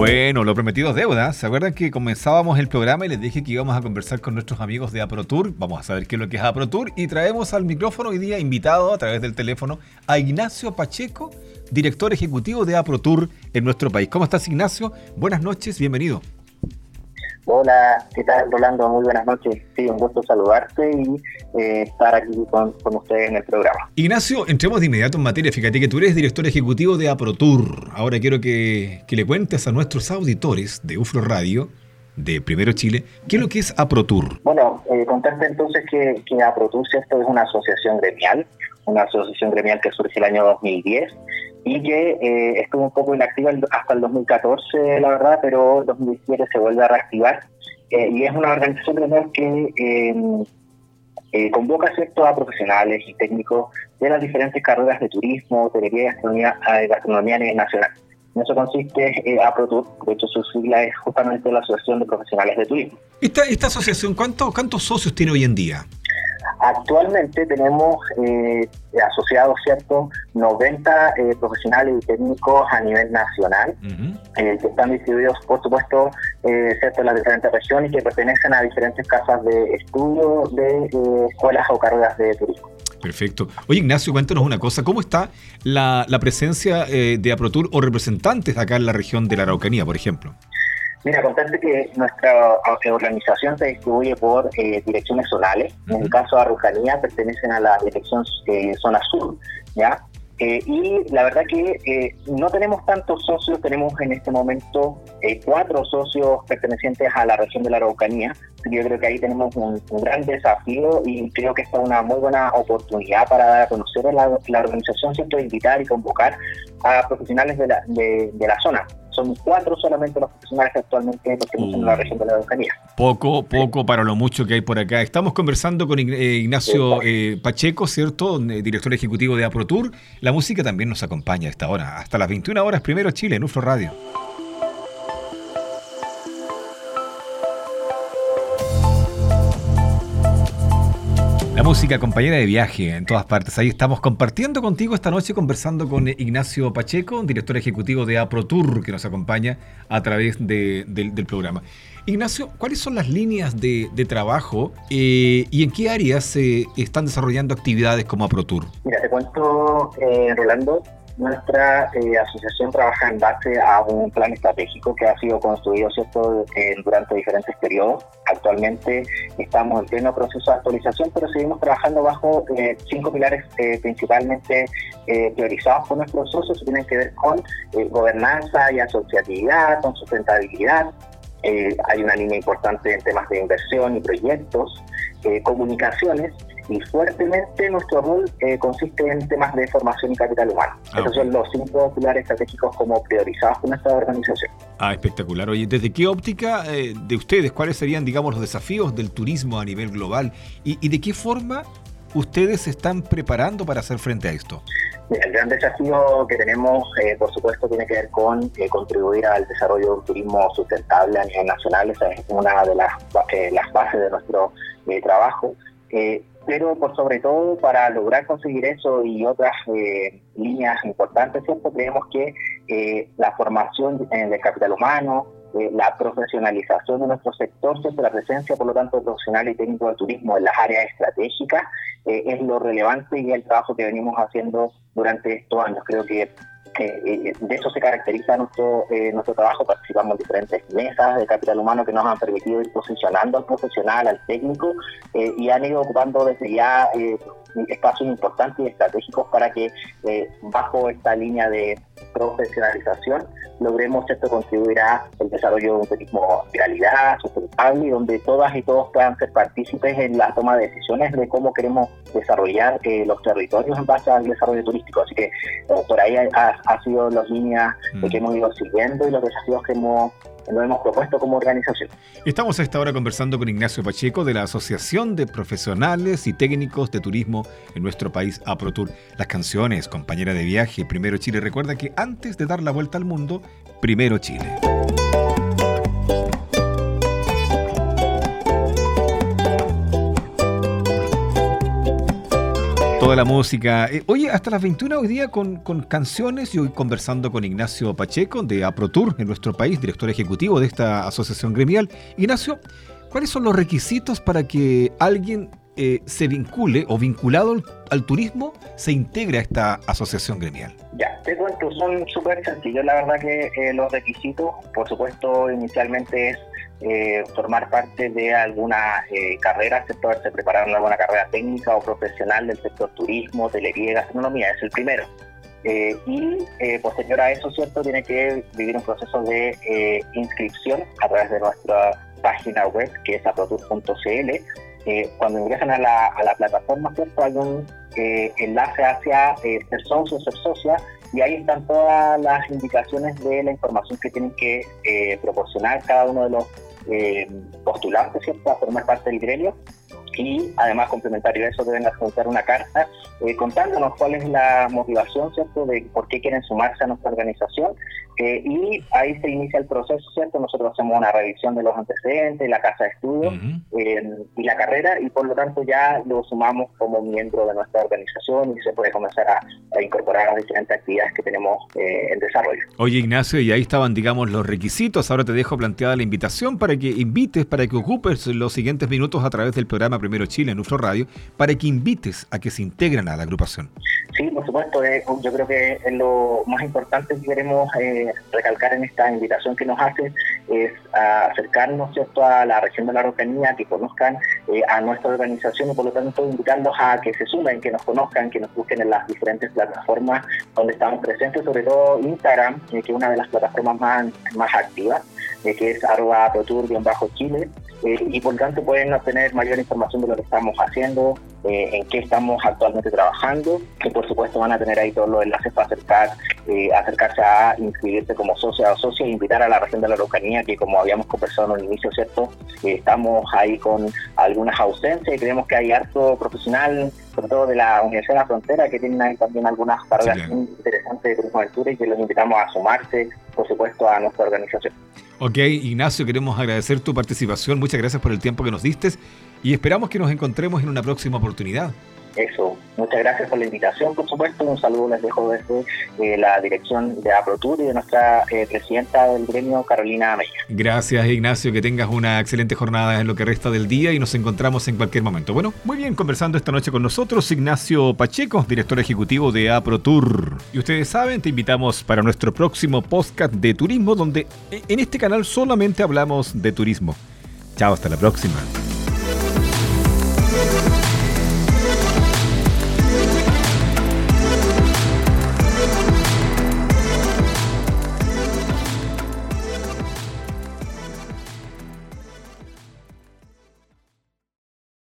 Bueno, lo prometido es deuda. ¿Se acuerdan que comenzábamos el programa y les dije que íbamos a conversar con nuestros amigos de AproTour? Vamos a saber qué es lo que es AproTour y traemos al micrófono hoy día invitado a través del teléfono a Ignacio Pacheco, director ejecutivo de AproTour en nuestro país. ¿Cómo estás, Ignacio? Buenas noches, bienvenido. Hola, ¿qué tal, Rolando? Muy buenas noches. Sí, un gusto saludarte y eh, estar aquí con, ustedes en el programa. Ignacio, entremos de inmediato en materia. Fíjate que tú eres director ejecutivo de AproTour. Ahora quiero que, le cuentes a nuestros auditores de UFRO Radio de Primero Chile, ¿qué es lo que es AproTour? Bueno, eh, contarte entonces que, que AproTour esto es una asociación gremial, una asociación gremial que surge el año 2010 y que eh, estuvo un poco inactiva hasta el 2014, la verdad, pero en 2017 se vuelve a reactivar. Eh, y es una organización que eh, eh, convoca ¿cierto? a profesionales y técnicos de las diferentes carreras de turismo, hotelería y gastronomía, gastronomía a nivel nacional. En eso consiste eh, APROTUR, de hecho su sigla es justamente la Asociación de Profesionales de Turismo. Esta, esta asociación, ¿cuántos, ¿cuántos socios tiene hoy en día? Actualmente tenemos eh, asociados, ¿cierto?, 90 eh, profesionales y técnicos a nivel nacional, eh, que están distribuidos, por supuesto, ¿cierto?, en las diferentes regiones y que pertenecen a diferentes casas de estudio de escuelas o carreras de turismo. Perfecto. Oye, Ignacio, cuéntanos una cosa. ¿Cómo está la, la presencia de APROTUR o representantes acá en la región de la Araucanía, por ejemplo? Mira, contarte que nuestra organización se distribuye por eh, direcciones zonales. En el caso de Araucanía pertenecen a la dirección eh, zona sur, ¿ya? Eh, y la verdad que no tenemos tantos socios, tenemos en este momento cuatro socios pertenecientes a la región de la Araucanía. Yo creo que ahí tenemos un, gran desafío y creo que esta es una muy buena oportunidad para dar a conocer a la, la organización, siento invitar y convocar a profesionales de la, de la zona son cuatro solamente los profesionales que actualmente tenemos en la región de la Araucanía. Poco, poco para lo mucho que hay por acá. Estamos conversando con eh, Ignacio eh, Pacheco, ¿cierto? Eh, director ejecutivo de AproTour. La música también nos acompaña a esta hora, hasta las 21 horas, primero Chile, en UFRO Radio. Música compañera de viaje en todas partes. Ahí estamos compartiendo contigo esta noche, conversando con Ignacio Pacheco, director ejecutivo de AproTour, que nos acompaña a través del programa. Ignacio, ¿cuáles son las líneas de, trabajo eh, y en qué áreas se están desarrollando actividades como AproTour? Mira, te cuento, eh, Rolando, nuestra eh, asociación trabaja en base a un plan estratégico que ha sido construido ¿cierto? durante diferentes periodos. Actualmente estamos en pleno proceso de actualización, pero seguimos trabajando bajo eh, cinco pilares eh, principalmente priorizados por nuestros socios que tienen que ver con gobernanza y asociatividad, con sustentabilidad. hay una línea importante en temas de inversión y proyectos, comunicaciones y fuertemente nuestro rol eh, consiste en temas de formación y capital humano. Ah, Esos son los cinco pilares estratégicos como priorizados por nuestra organización. Ah, espectacular. Oye, ¿desde qué óptica eh, de ustedes, cuáles serían, digamos, los desafíos del turismo a nivel global y, de qué forma ustedes se están preparando para hacer frente a esto? El gran desafío que tenemos, eh, por supuesto, tiene que ver con contribuir al desarrollo de un turismo sustentable a nivel nacional. Esa es una de las, las bases de nuestro trabajo pero por sobre todo para lograr conseguir eso y otras eh, líneas importantes, ¿cierto? creemos que eh, la formación del capital humano, eh, la profesionalización de nuestro sector, ¿cierto? la presencia, por lo tanto, profesional y técnico del turismo en las áreas estratégicas es lo relevante y el trabajo que venimos haciendo durante estos años. Creo que eh, de eso se caracteriza nuestro, eh, nuestro trabajo. Participamos en diferentes mesas de capital humano que nos han permitido ir posicionando al profesional, al técnico, eh, y han ido ocupando desde ya espacios importantes y estratégicos para que bajo esta línea de profesionalización logremos esto contribuir a el desarrollo de un turismo de calidad, sustentable, y donde todas y todos puedan ser partícipes en la toma de decisiones de cómo queremos desarrollar los territorios en base al desarrollo turístico. Así que por ahí ha, ha sido las líneas mm. que hemos ido siguiendo y los desafíos que hemos nos hemos propuesto como organización. Estamos a esta hora conversando con Ignacio Pacheco de la Asociación de Profesionales y Técnicos de Turismo en nuestro país, APROTUR. Las canciones, compañera de viaje, Primero Chile. Recuerda que antes de dar la vuelta al mundo, primero Chile. Toda la música. Eh, oye, hasta las 21 hoy día con, con canciones y hoy conversando con Ignacio Pacheco de AproTour en nuestro país, director ejecutivo de esta asociación gremial. Ignacio, ¿cuáles son los requisitos para que alguien eh, se vincule o vinculado al, turismo se integre a esta asociación gremial? Ya, te cuento, son súper sencillos. La verdad que eh, los requisitos, por supuesto, inicialmente es eh, formar parte de alguna eh, carrera, ¿cierto? se preparar en alguna carrera técnica o profesional del sector turismo, hotelería gastronomía, es el primero. Eh, y posterior a eso, ¿cierto? Tiene que vivir un proceso de inscripción a través de nuestra página web, que es aprotur.cl. cuando ingresan a la, a la plataforma, ¿cierto? Hay un enlace hacia ser socio, ser socia, y ahí están todas las indicaciones de la información que tienen que proporcionar cada uno de los eh, ¿cierto? a formar parte del gremio. Y además complementario a eso deben adjuntar una carta eh, contándonos cuál es la motivación cierto de por qué quieren sumarse a nuestra organización eh, y ahí se inicia el proceso cierto nosotros hacemos una revisión de los antecedentes la casa de estudio y la carrera y por lo tanto ya lo sumamos como miembro de nuestra organización y se puede comenzar a, incorporar a las diferentes actividades que tenemos en desarrollo. Oye Ignacio y ahí estaban digamos los requisitos ahora te dejo planteada la invitación para que invites, para que ocupes los siguientes minutos a través del programa Primero Chile en nuestro radio, para que invites a que se integren a la agrupación. Sí, por supuesto. Eh, yo creo que es lo más importante que queremos eh, recalcar en esta invitación que nos hace es acercarnos ¿cierto? a la región de la Araucanía, que conozcan eh, a nuestra organización y por lo tanto invitarlos a que se sumen, que nos conozcan, que nos busquen en las diferentes plataformas donde estamos presentes, sobre todo Instagram, que es una de las plataformas más, más activas que es arroba bajo chile eh, y por tanto pueden obtener mayor información de lo que estamos haciendo, eh, en qué estamos actualmente trabajando, que por supuesto van a tener ahí todos los enlaces para acercar, eh, acercarse a inscribirse como socio o socio e invitar a la región de la Araucanía, que como habíamos conversado en el inicio, ¿cierto? estamos ahí con algunas ausencias y creemos que hay harto profesional, sobre todo de la Universidad de la Frontera, que tienen ahí también algunas carreras interesantes de turismo aventura y que los invitamos a sumarse, por supuesto, a nuestra organización. Ok, Ignacio, queremos agradecer tu participación. Muchas gracias por el tiempo que nos diste y esperamos que nos encontremos en una próxima oportunidad. Eso, muchas gracias por la invitación, por supuesto. Un saludo les dejo desde eh, la dirección de AproTour y de nuestra eh, presidenta del gremio, Carolina Amaya. Gracias, Ignacio. Que tengas una excelente jornada en lo que resta del día y nos encontramos en cualquier momento. Bueno, muy bien, conversando esta noche con nosotros, Ignacio Pacheco, director ejecutivo de AproTour. Y ustedes saben, te invitamos para nuestro próximo podcast de turismo, donde en este canal solamente hablamos de turismo. Chao, hasta la próxima.